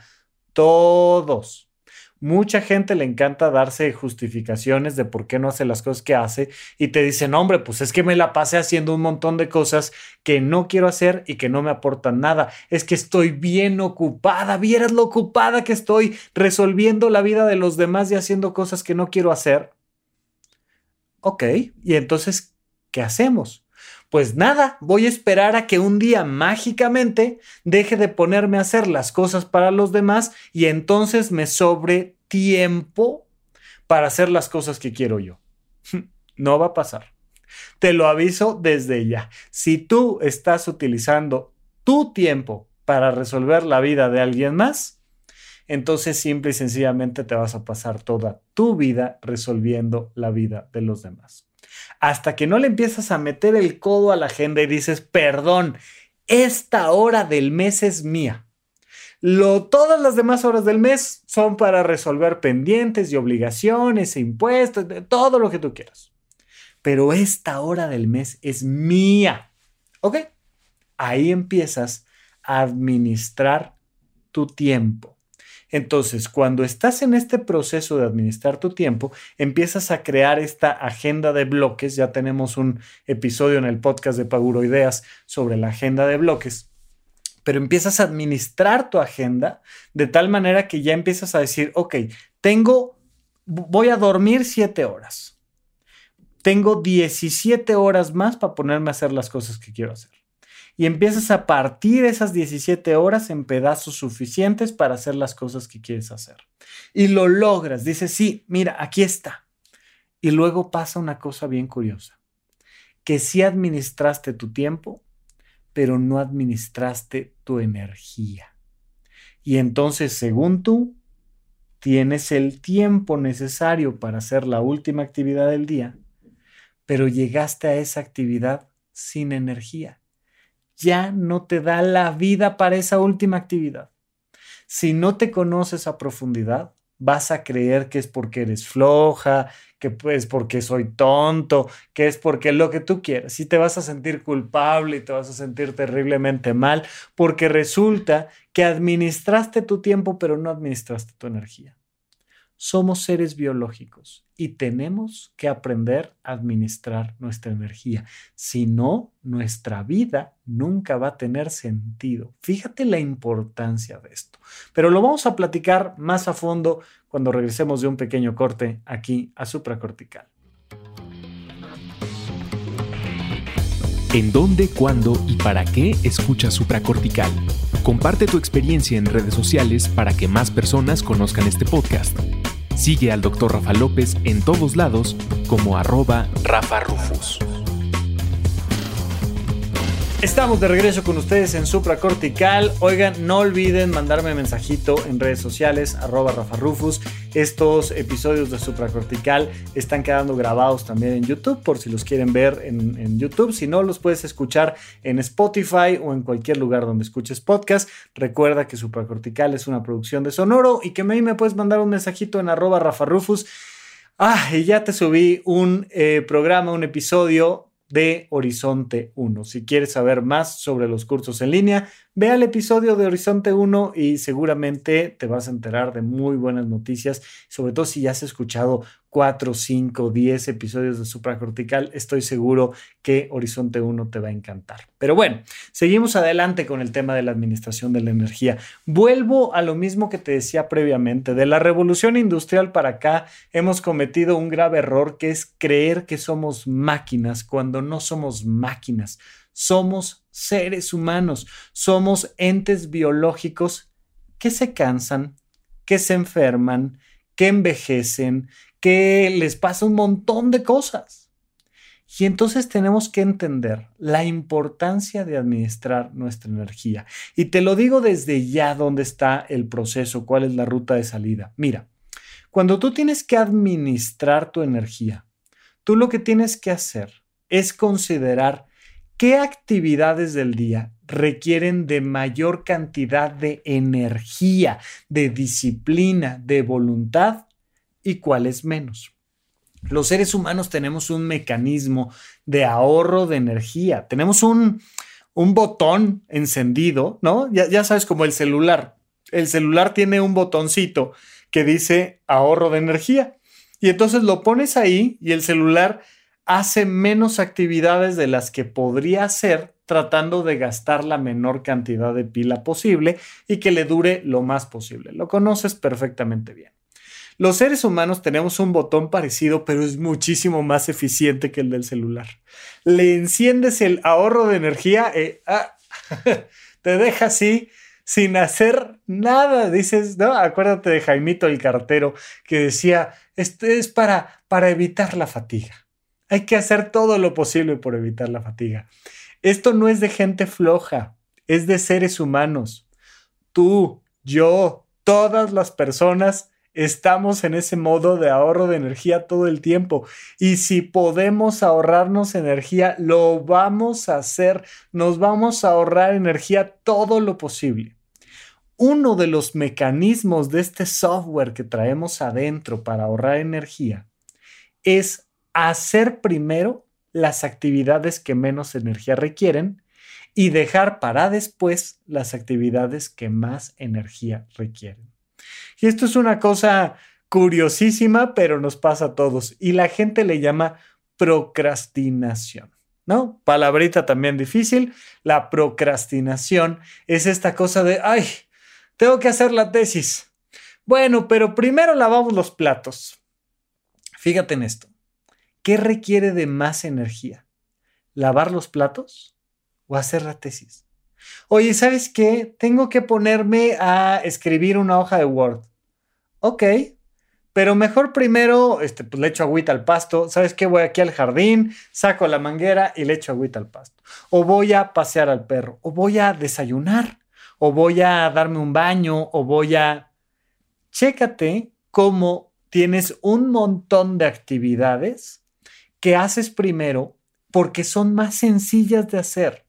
Todos. Mucha gente le encanta darse justificaciones de por qué no hace las cosas que hace y te dicen, hombre, pues es que me la pasé haciendo un montón de cosas que no quiero hacer y que no me aportan nada. Es que estoy bien ocupada, vieras lo ocupada que estoy resolviendo la vida de los demás y haciendo cosas que no quiero hacer. Ok, y entonces, ¿qué hacemos? Pues nada, voy a esperar a que un día mágicamente deje de ponerme a hacer las cosas para los demás y entonces me sobre tiempo para hacer las cosas que quiero yo. *laughs* No va a pasar. Te lo aviso desde ya. Si tú estás utilizando tu tiempo para resolver la vida de alguien más, entonces simple y sencillamente te vas a pasar toda tu vida resolviendo la vida de los demás hasta que no le empiezas a meter el codo a la agenda y dices, perdón, esta hora del mes es mía. Lo, todas las demás horas del mes son para resolver pendientes y obligaciones e impuestos, todo lo que tú quieras. Pero esta hora del mes es mía. ¿Ok? Ahí empiezas a administrar tu tiempo. Entonces, cuando estás en este proceso de administrar tu tiempo, empiezas a crear esta agenda de bloques. Ya tenemos un episodio en el podcast de Paguro Ideas sobre la agenda de bloques. Pero empiezas a administrar tu agenda de tal manera que ya empiezas a decir, ok, tengo, voy a dormir siete horas. Tengo 17 horas más para ponerme a hacer las cosas que quiero hacer y empiezas a partir esas 17 horas en pedazos suficientes para hacer las cosas que quieres hacer. Y lo logras, dices, sí, mira, aquí está. Y luego pasa una cosa bien curiosa, que sí administraste tu tiempo, pero no administraste tu energía. Y entonces, según tú, tienes el tiempo necesario para hacer la última actividad del día, pero llegaste a esa actividad sin energía ya no te da la vida para esa última actividad. Si no te conoces a profundidad, vas a creer que es porque eres floja, que es porque soy tonto, que es porque lo que tú quieras. Y te vas a sentir culpable y te vas a sentir terriblemente mal porque resulta que administraste tu tiempo pero no administraste tu energía. Somos seres biológicos y tenemos que aprender a administrar nuestra energía. Si no, nuestra vida nunca va a tener sentido. Fíjate la importancia de esto. Pero lo vamos a platicar más a fondo cuando regresemos de un pequeño corte aquí a supracortical. ¿En dónde, cuándo y para qué escuchas supracortical? Comparte tu experiencia en redes sociales para que más personas conozcan este podcast. Sigue al Dr. Rafa López en todos lados como arroba Rafa Rufus. Estamos de regreso con ustedes en Supra Cortical. Oigan, no olviden mandarme mensajito en redes sociales, arroba Rafa Rufus. Estos episodios de Supra Cortical están quedando grabados también en YouTube, por si los quieren ver en, YouTube. Si no, los puedes escuchar en Spotify o en cualquier lugar donde escuches podcast. Recuerda que Supra Cortical es una producción de Sonoro y que a mí me puedes mandar un mensajito en arroba Rafa Rufus Ah, y ya te subí un eh, programa, un episodio de Horizonte 1. Si quieres saber más sobre los cursos en línea, ve al episodio de Horizonte 1 y seguramente te vas a enterar de muy buenas noticias, sobre todo si ya has escuchado 4, 5, 10 episodios de supracortical, estoy seguro que Horizonte 1 te va a encantar. Pero bueno, seguimos adelante con el tema de la administración de la energía. Vuelvo a lo mismo que te decía previamente, de la revolución industrial para acá hemos cometido un grave error que es creer que somos máquinas cuando no somos máquinas, somos seres humanos, somos entes biológicos que se cansan, que se enferman, que envejecen, que les pasa un montón de cosas. Y entonces tenemos que entender la importancia de administrar nuestra energía. Y te lo digo desde ya dónde está el proceso, cuál es la ruta de salida. Mira, cuando tú tienes que administrar tu energía, tú lo que tienes que hacer es considerar qué actividades del día requieren de mayor cantidad de energía, de disciplina, de voluntad y cuáles menos. Los seres humanos tenemos un mecanismo de ahorro de energía. Tenemos un, un botón encendido, ¿no? Ya, ya sabes, como el celular. El celular tiene un botoncito que dice ahorro de energía. Y entonces lo pones ahí y el celular hace menos actividades de las que podría hacer tratando de gastar la menor cantidad de pila posible y que le dure lo más posible. Lo conoces perfectamente bien. Los seres humanos tenemos un botón parecido, pero es muchísimo más eficiente que el del celular. Le enciendes el ahorro de energía, eh, ah, *laughs* te deja así sin hacer nada. Dices, no, acuérdate de Jaimito el cartero que decía, este es para, para evitar la fatiga. Hay que hacer todo lo posible por evitar la fatiga. Esto no es de gente floja, es de seres humanos. Tú, yo, todas las personas estamos en ese modo de ahorro de energía todo el tiempo. Y si podemos ahorrarnos energía, lo vamos a hacer. Nos vamos a ahorrar energía todo lo posible. Uno de los mecanismos de este software que traemos adentro para ahorrar energía es hacer primero las actividades que menos energía requieren y dejar para después las actividades que más energía requieren. Y esto es una cosa curiosísima, pero nos pasa a todos. Y la gente le llama procrastinación. ¿No? Palabrita también difícil. La procrastinación es esta cosa de, ay, tengo que hacer la tesis. Bueno, pero primero lavamos los platos. Fíjate en esto. ¿Qué requiere de más energía? ¿Lavar los platos o hacer la tesis? Oye, ¿sabes qué? Tengo que ponerme a escribir una hoja de Word. Ok, pero mejor primero, este, pues le echo agüita al pasto. ¿Sabes qué? Voy aquí al jardín, saco la manguera y le echo agüita al pasto. O voy a pasear al perro, o voy a desayunar, o voy a darme un baño, o voy a... Chécate cómo tienes un montón de actividades que haces primero porque son más sencillas de hacer.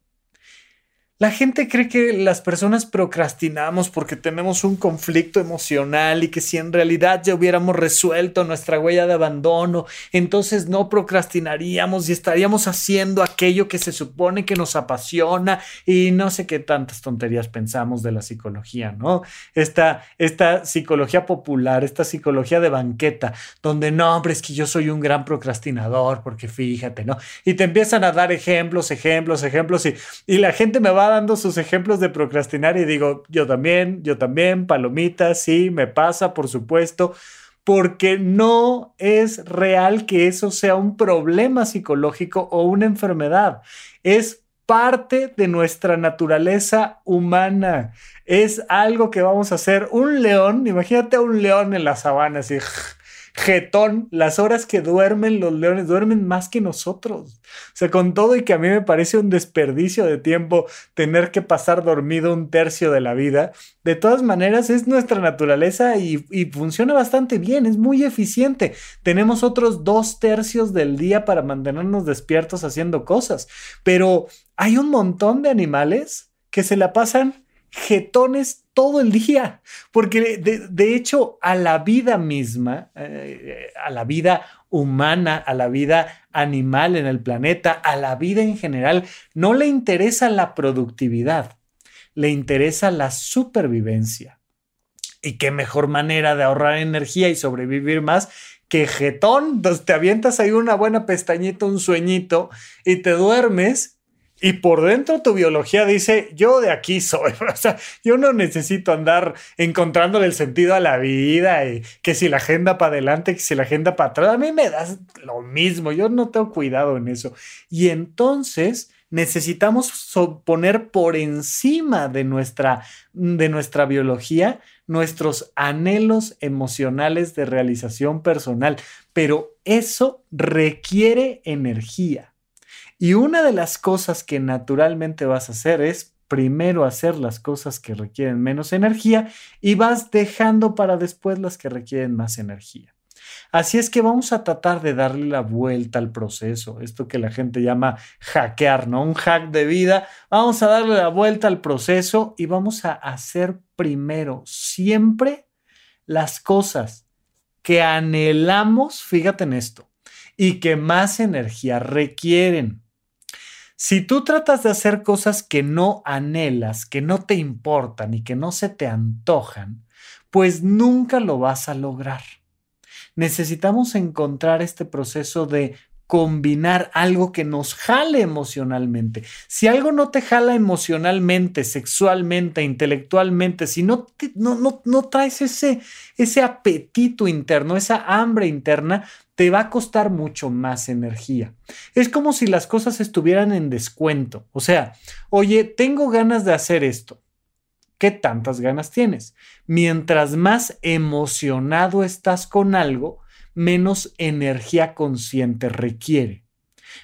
La gente cree que las personas procrastinamos porque tenemos un conflicto emocional y que si en realidad ya hubiéramos resuelto nuestra huella de abandono, entonces no procrastinaríamos y estaríamos haciendo aquello que se supone que nos apasiona y no sé qué tantas tonterías pensamos de la psicología, ¿no? Esta, esta psicología popular, esta psicología de banqueta, donde no, hombre, es que yo soy un gran procrastinador porque fíjate, ¿no? Y te empiezan a dar ejemplos, ejemplos, ejemplos y, y la gente me va a dando sus ejemplos de procrastinar y digo, yo también, yo también, palomita, sí, me pasa, por supuesto, porque no es real que eso sea un problema psicológico o una enfermedad. Es parte de nuestra naturaleza humana. Es algo que vamos a hacer. Un león, imagínate a un león en la sabana, así jetón, las horas que duermen los leones, duermen más que nosotros. O sea, con todo y que a mí me parece un desperdicio de tiempo tener que pasar dormido un tercio de la vida, de todas maneras es nuestra naturaleza y, y funciona bastante bien, es muy eficiente. Tenemos otros dos tercios del día para mantenernos despiertos haciendo cosas, pero hay un montón de animales que se la pasan jetones todo el día, porque de, hecho a la vida misma, eh, a la vida humana, a la vida animal en el planeta, a la vida en general, no le interesa la productividad, le interesa la supervivencia. Y qué mejor manera de ahorrar energía y sobrevivir más que jetón. Te avientas ahí una buena pestañita, un sueñito y te duermes y por dentro tu biología dice, yo de aquí soy. *laughs* O sea, yo no necesito andar encontrándole el sentido a la vida y que si la agenda para adelante, que si la agenda para atrás. A mí me das lo mismo. Yo no tengo cuidado en eso. Y entonces necesitamos poner por encima de nuestra, de nuestra biología nuestros anhelos emocionales de realización personal. Pero eso requiere energía. Y una de las cosas que naturalmente vas a hacer es primero hacer las cosas que requieren menos energía y vas dejando para después las que requieren más energía. Así es que vamos a tratar de darle la vuelta al proceso, esto que la gente llama hackear, ¿no? Un hack de vida. Vamos a darle la vuelta al proceso y vamos a hacer primero siempre las cosas que anhelamos, fíjate en esto, y que más energía requieren. Si tú tratas de hacer cosas que no anhelas, que no te importan y que no se te antojan, pues nunca lo vas a lograr. Necesitamos encontrar este proceso de combinar algo que nos jale emocionalmente. Si algo no te jala emocionalmente, sexualmente, intelectualmente, si no, no, no, traes ese, ese apetito interno, esa hambre interna, te va a costar mucho más energía. Es como si las cosas estuvieran en descuento. O sea, oye, tengo ganas de hacer esto. ¿Qué tantas ganas tienes? Mientras más emocionado estás con algo, menos energía consciente requiere.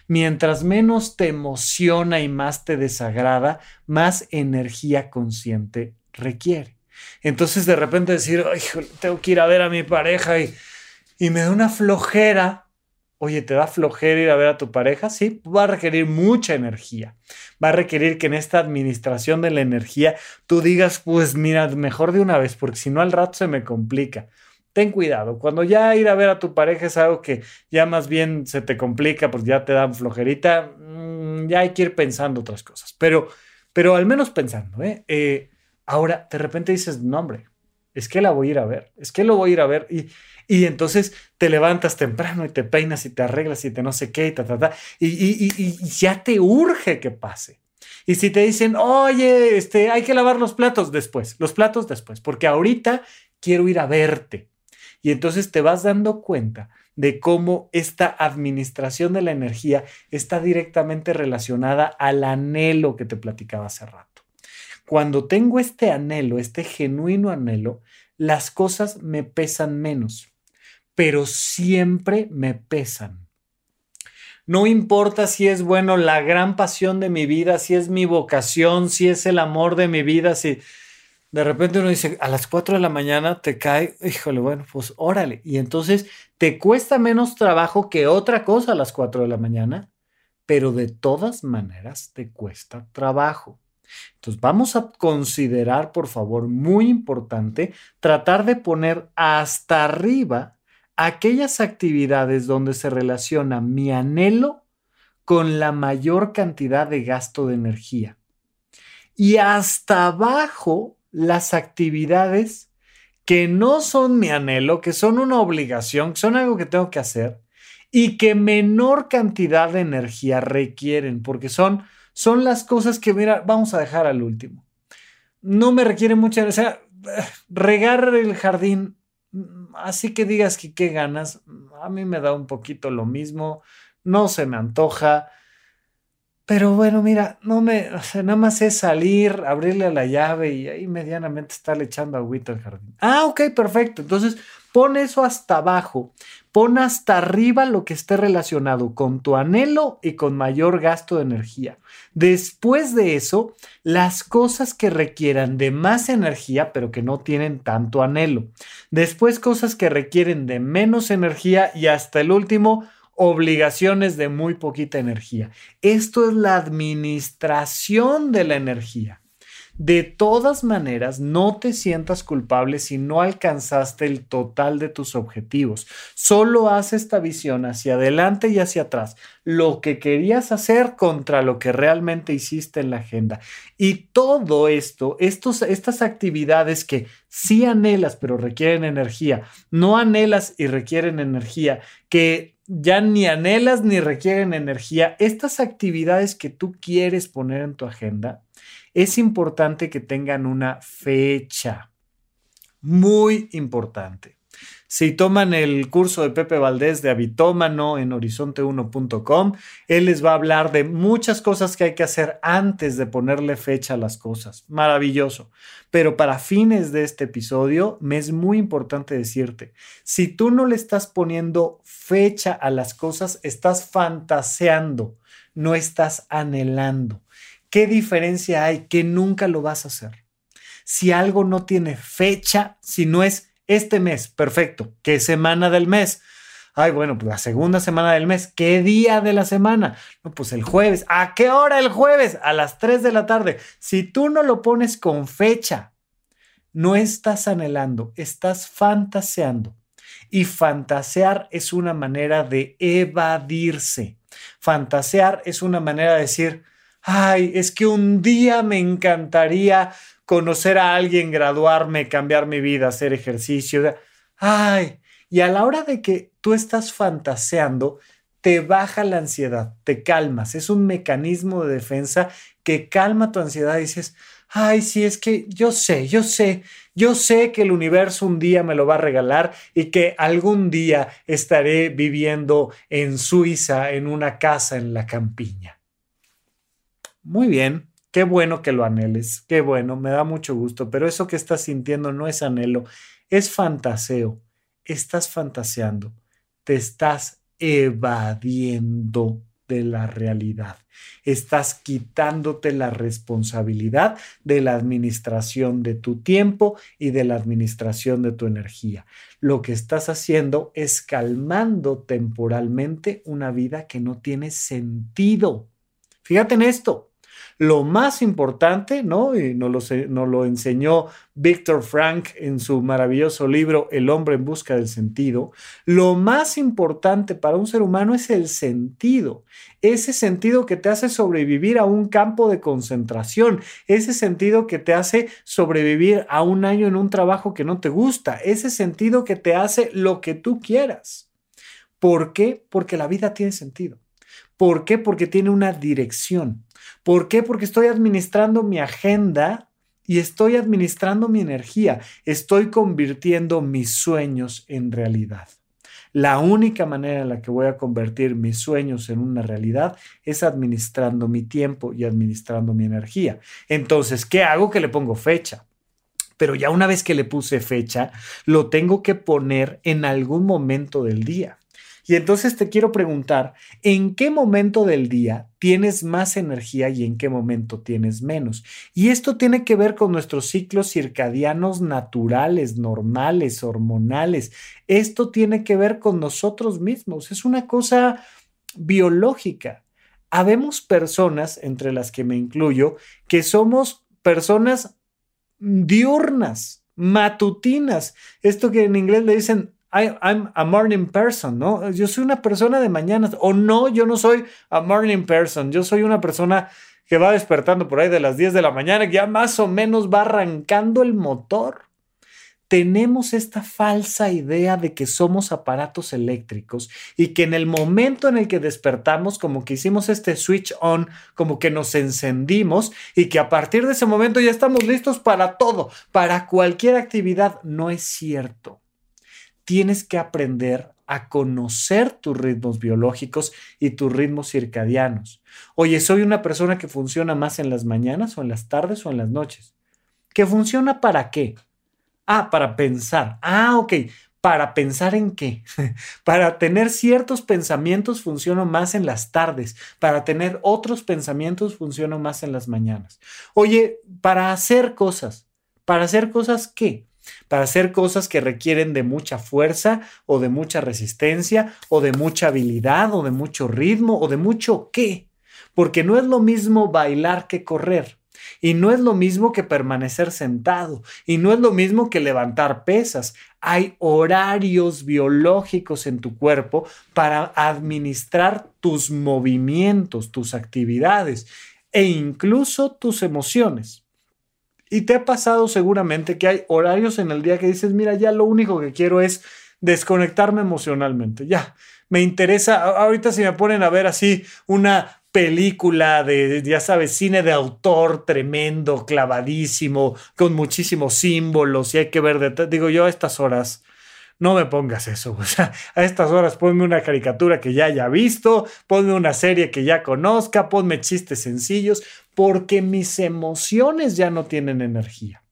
Mientras menos te emociona y más te desagrada, más energía consciente requiere. Entonces de repente decir, tengo que ir a ver a mi pareja y, y me da una flojera. Oye, ¿te da flojera ir a ver a tu pareja? Sí, va a requerir mucha energía. Va a requerir que en esta administración de la energía tú digas, pues mira, mejor de una vez, porque si no al rato se me complica ten cuidado. Cuando ya ir a ver a tu pareja es algo que ya más bien se te complica, pues ya te dan flojerita, mm, ya hay que ir pensando otras cosas. Pero, pero al menos pensando, ¿eh? ¿eh? Ahora, de repente dices, no, hombre, es que la voy a ir a ver, es que lo voy a ir a ver. Y, y entonces te levantas temprano y te peinas y te arreglas y te no sé qué y ta, ta, ta. Y, y, y ya te urge que pase. Y si te dicen, oye, este, hay que lavar los platos después, los platos después, porque ahorita quiero ir a verte. Y entonces te vas dando cuenta de cómo esta administración de la energía está directamente relacionada al anhelo que te platicaba hace rato. Cuando tengo este anhelo, este genuino anhelo, las cosas me pesan menos, pero siempre me pesan. No importa si es bueno la gran pasión de mi vida, si es mi vocación, si es el amor de mi vida, si de repente uno dice, a las 4 de la mañana te cae, híjole, bueno, pues órale. Y entonces te cuesta menos trabajo que otra cosa a las 4 de la mañana, pero de todas maneras te cuesta trabajo. Entonces vamos a considerar, por favor, muy importante, tratar de poner hasta arriba aquellas actividades donde se relaciona mi anhelo con la mayor cantidad de gasto de energía. Y hasta abajo las actividades que no son mi anhelo, que son una obligación, que son algo que tengo que hacer y que menor cantidad de energía requieren, porque son, son las cosas que, mira, vamos a dejar al último. No me requiere mucha, o sea, regar el jardín, así que digas que qué ganas, a mí me da un poquito lo mismo, no se me antoja, pero bueno, mira, no me, nada más es salir, abrirle a la llave y ahí medianamente estarle echando agüita al jardín. Ah, ok, perfecto. Entonces, pon eso hasta abajo. Pon hasta arriba lo que esté relacionado con tu anhelo y con mayor gasto de energía. Después de eso, las cosas que requieran de más energía, pero que no tienen tanto anhelo. Después, cosas que requieren de menos energía y hasta el último, obligaciones de muy poquita energía. Esto es la administración de la energía. De todas maneras, no te sientas culpable si no alcanzaste el total de tus objetivos. Solo haz esta visión hacia adelante y hacia atrás, lo que querías hacer contra lo que realmente hiciste en la agenda. Y todo esto, estos, estas actividades que sí anhelas pero requieren energía, no anhelas y requieren energía, que ya ni anhelas ni requieren energía, estas actividades que tú quieres poner en tu agenda, es importante que tengan una fecha. Muy importante. Si toman el curso de Pepe Valdés de Habitómano en horizonte1.com, él les va a hablar de muchas cosas que hay que hacer antes de ponerle fecha a las cosas. Maravilloso. Pero para fines de este episodio, me es muy importante decirte, si tú no le estás poniendo fecha a las cosas, estás fantaseando, no estás anhelando. ¿Qué diferencia hay que nunca lo vas a hacer? Si algo no tiene fecha, si no es este mes, perfecto. ¿Qué semana del mes? Ay, bueno, pues la segunda semana del mes. ¿Qué día de la semana? No, pues el jueves. ¿A qué hora el jueves? A las 3 de la tarde. Si tú no lo pones con fecha, no estás anhelando, estás fantaseando. Y fantasear es una manera de evadirse. Fantasear es una manera de decir, ay, es que un día me encantaría conocer a alguien, graduarme, cambiar mi vida, hacer ejercicio. Ay, y a la hora de que tú estás fantaseando, te baja la ansiedad, te calmas. Es un mecanismo de defensa que calma tu ansiedad y dices, ay, sí, es que yo sé, yo sé, yo sé que el universo un día me lo va a regalar y que algún día estaré viviendo en Suiza en una casa en la campiña. Muy bien, qué bueno que lo anheles, qué bueno, me da mucho gusto, pero eso que estás sintiendo no es anhelo, es fantaseo, estás fantaseando, te estás evadiendo de la realidad. Estás quitándote la responsabilidad de la administración de tu tiempo y de la administración de tu energía. Lo que estás haciendo es calmando temporalmente una vida que no tiene sentido. Fíjate en esto. Lo más importante, ¿no? Y nos lo, lo enseñó Víctor Frank en su maravilloso libro El hombre en busca del sentido. Lo más importante para un ser humano es el sentido. Ese sentido que te hace sobrevivir a un campo de concentración. Ese sentido que te hace sobrevivir a un año en un trabajo que no te gusta. Ese sentido que te hace lo que tú quieras. ¿Por qué? Porque la vida tiene sentido. ¿Por qué? Porque tiene una dirección. ¿Por qué? Porque estoy administrando mi agenda y estoy administrando mi energía. Estoy convirtiendo mis sueños en realidad. La única manera en la que voy a convertir mis sueños en una realidad es administrando mi tiempo y administrando mi energía. Entonces, ¿qué hago? Que le pongo fecha. Pero ya una vez que le puse fecha, lo tengo que poner en algún momento del día. Y entonces te quiero preguntar, ¿en qué momento del día tienes más energía y en qué momento tienes menos? Y esto tiene que ver con nuestros ciclos circadianos naturales, normales, hormonales. Esto tiene que ver con nosotros mismos. Es una cosa biológica. Habemos personas, entre las que me incluyo, que somos personas diurnas, matutinas. Esto que en inglés le dicen I'm a morning person, ¿no? Yo soy una persona de mañana. O no, yo no soy a morning person. Yo soy una persona que va despertando por ahí de las 10 de la mañana, que ya más o menos va arrancando el motor. Tenemos esta falsa idea de que somos aparatos eléctricos y que en el momento en el que despertamos, como que hicimos este switch on, como que nos encendimos y que a partir de ese momento ya estamos listos para todo, para cualquier actividad. No es cierto tienes que aprender a conocer tus ritmos biológicos y tus ritmos circadianos. Oye, soy una persona que funciona más en las mañanas o en las tardes o en las noches. ¿Que funciona para qué? Ah, para pensar. Ah, ok. ¿Para pensar en qué? *laughs* para tener ciertos pensamientos funciono más en las tardes. Para tener otros pensamientos funciono más en las mañanas. Oye, para hacer cosas. ¿Para hacer cosas qué? Para hacer cosas que requieren de mucha fuerza o de mucha resistencia o de mucha habilidad o de mucho ritmo o de mucho qué. Porque no es lo mismo bailar que correr. Y no es lo mismo que permanecer sentado. Y no es lo mismo que levantar pesas. Hay horarios biológicos en tu cuerpo para administrar tus movimientos, tus actividades e incluso tus emociones. Y te ha pasado seguramente que hay horarios en el día que dices, mira, ya lo único que quiero es desconectarme emocionalmente. Ya, me interesa, ahorita si me ponen a ver así una película de, ya sabes, cine de autor tremendo, clavadísimo, con muchísimos símbolos y hay que ver, de, digo yo a estas horas, no me pongas eso. *laughs* O sea, a estas horas ponme una caricatura que ya haya visto, ponme una serie que ya conozca, ponme chistes sencillos, porque mis emociones ya no tienen energía.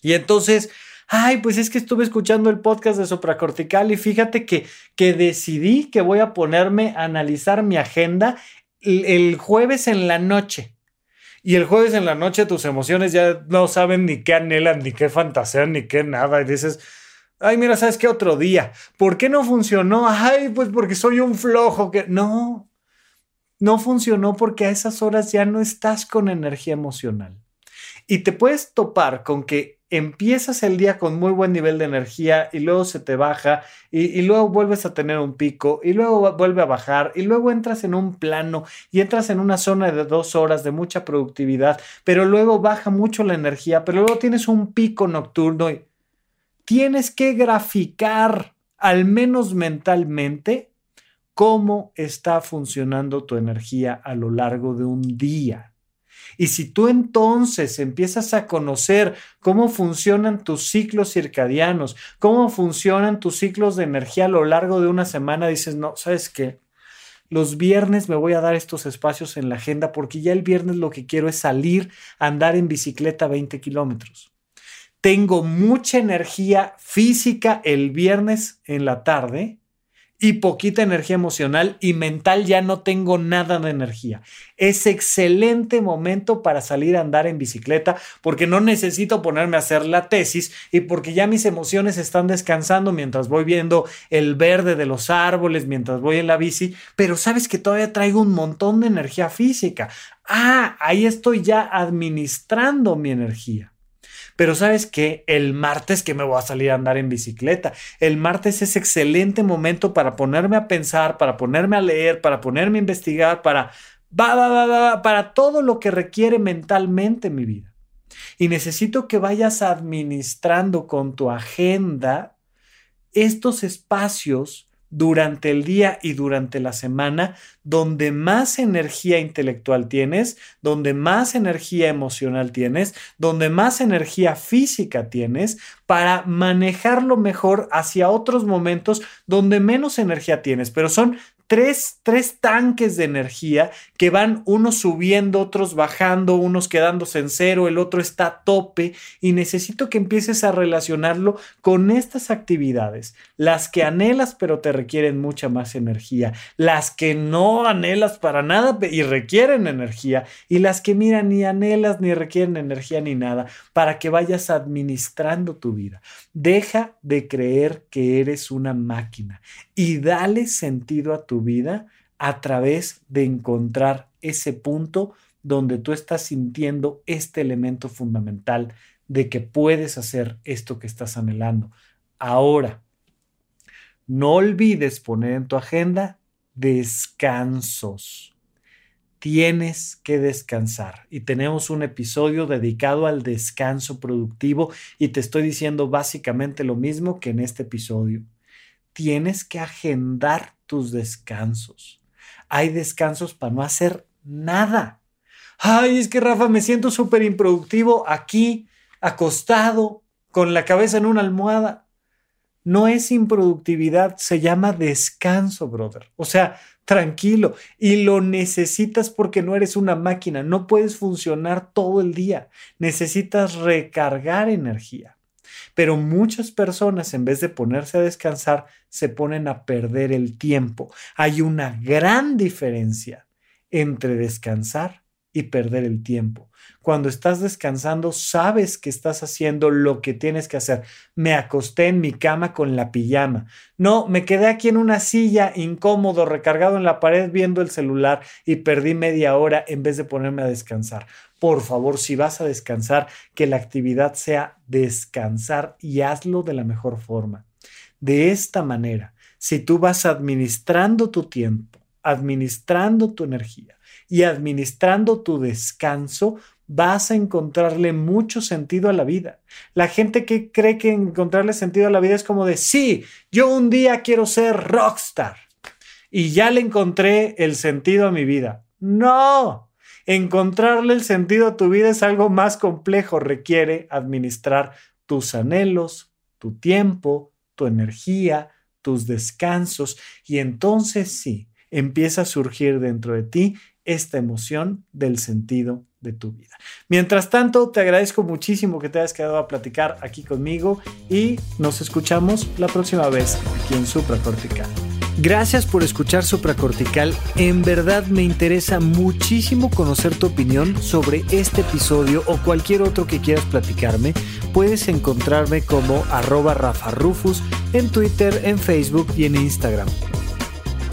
Y entonces, ay, pues es que estuve escuchando el podcast de Supracortical y fíjate que, que decidí que voy a ponerme a analizar mi agenda el, jueves en la noche. Y el jueves en la noche tus emociones ya no saben ni qué anhelan, ni qué fantasean, ni qué nada. Y dices, ay, mira, ¿sabes qué? Otro día. ¿Por qué no funcionó? Ay, pues porque soy un flojo. Que no, no funcionó porque a esas horas ya no estás con energía emocional. Y te puedes topar con que empiezas el día con muy buen nivel de energía y luego se te baja y, luego vuelves a tener un pico y luego vuelve a bajar y luego entras en un plano y entras en una zona de dos horas de mucha productividad, pero luego baja mucho la energía, pero luego tienes un pico nocturno y tienes que graficar, al menos mentalmente, cómo está funcionando tu energía a lo largo de un día. Y si tú entonces empiezas a conocer cómo funcionan tus ciclos circadianos, cómo funcionan tus ciclos de energía a lo largo de una semana, dices, no, ¿sabes qué? Los viernes me voy a dar estos espacios en la agenda porque ya el viernes lo que quiero es salir a andar en bicicleta 20 kilómetros. Tengo mucha energía física el viernes en la tarde y poquita energía emocional y mental ya no tengo nada de energía. Es excelente momento para salir a andar en bicicleta porque no necesito ponerme a hacer la tesis y porque ya mis emociones están descansando mientras voy viendo el verde de los árboles, mientras voy en la bici, pero sabes que todavía traigo un montón de energía física. Ah, ahí estoy ya administrando mi energía. Pero sabes que el martes que me voy a salir a andar en bicicleta, el martes es excelente momento para ponerme a pensar, para ponerme a leer, para ponerme a investigar, para, para todo lo que requiere mentalmente mi vida. Y necesito que vayas administrando con tu agenda estos espacios durante el día y durante la semana donde más energía intelectual tienes, donde más energía emocional tienes, donde más energía física tienes para manejarlo mejor hacia otros momentos donde menos energía tienes. Pero son tres, tres tanques de energía que van unos subiendo, otros bajando, unos quedándose en cero, el otro está a tope y necesito que empieces a relacionarlo con estas actividades, las que anhelas pero te requieren mucha más energía, las que no anhelas para nada y requieren energía y las que mira ni anhelas ni requieren energía ni nada para que vayas administrando tu vida. Deja de creer que eres una máquina y dale sentido a tu vida a través de encontrar ese punto donde tú estás sintiendo este elemento fundamental de que puedes hacer esto que estás anhelando. Ahora, no olvides poner en tu agenda descansos. Tienes que descansar y tenemos un episodio dedicado al descanso productivo y te estoy diciendo básicamente lo mismo que en este episodio tienes que agendar tus descansos. Hay descansos para no hacer nada. Ay, es que Rafa, me siento súper improductivo aquí, acostado, con la cabeza en una almohada. No es improductividad, se llama descanso, brother. O sea, tranquilo. Y lo necesitas porque no eres una máquina, no puedes funcionar todo el día. Necesitas recargar energía. Pero muchas personas, en vez de ponerse a descansar, se ponen a perder el tiempo. Hay una gran diferencia entre descansar y perder el tiempo. Cuando estás descansando, sabes que estás haciendo lo que tienes que hacer. Me acosté en mi cama con la pijama. No, me quedé aquí en una silla incómodo, recargado en la pared viendo el celular y perdí media hora en vez de ponerme a descansar. Por favor, si vas a descansar, que la actividad sea descansar y hazlo de la mejor forma. De esta manera, si tú vas administrando tu tiempo, administrando tu energía y administrando tu descanso, vas a encontrarle mucho sentido a la vida. La gente que cree que encontrarle sentido a la vida es como de, sí, yo un día quiero ser rockstar y ya le encontré el sentido a mi vida. No, encontrarle el sentido a tu vida es algo más complejo, requiere administrar tus anhelos, tu tiempo, tu energía, tus descansos y entonces sí, empieza a surgir dentro de ti esta emoción del sentido de tu vida. Mientras tanto, te agradezco muchísimo que te hayas quedado a platicar aquí conmigo y nos escuchamos la próxima vez aquí en Supracortical. Gracias por escuchar Supracortical. En verdad me interesa muchísimo conocer tu opinión sobre este episodio o cualquier otro que quieras platicarme. Puedes encontrarme como arroba Rafa Rufus en Twitter, en Facebook y en Instagram.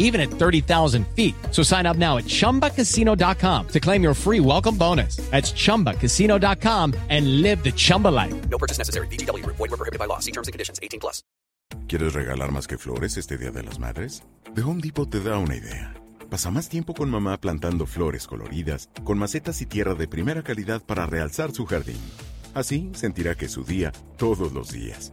even at 30,000 feet. So sign up now at chumbacasino.com to claim your free welcome bonus. That's chumbacasino.com and live the Chumba life. No purchase necessary. DTW, void, were prohibited by law. See terms and conditions 18 plus. ¿Quieres regalar más que flores este Día de las Madres? The Home Depot te da una idea. Pasa más tiempo con mamá plantando flores coloridas, con macetas y tierra de primera calidad para realzar su jardín. Así sentirá que es su día todos los días.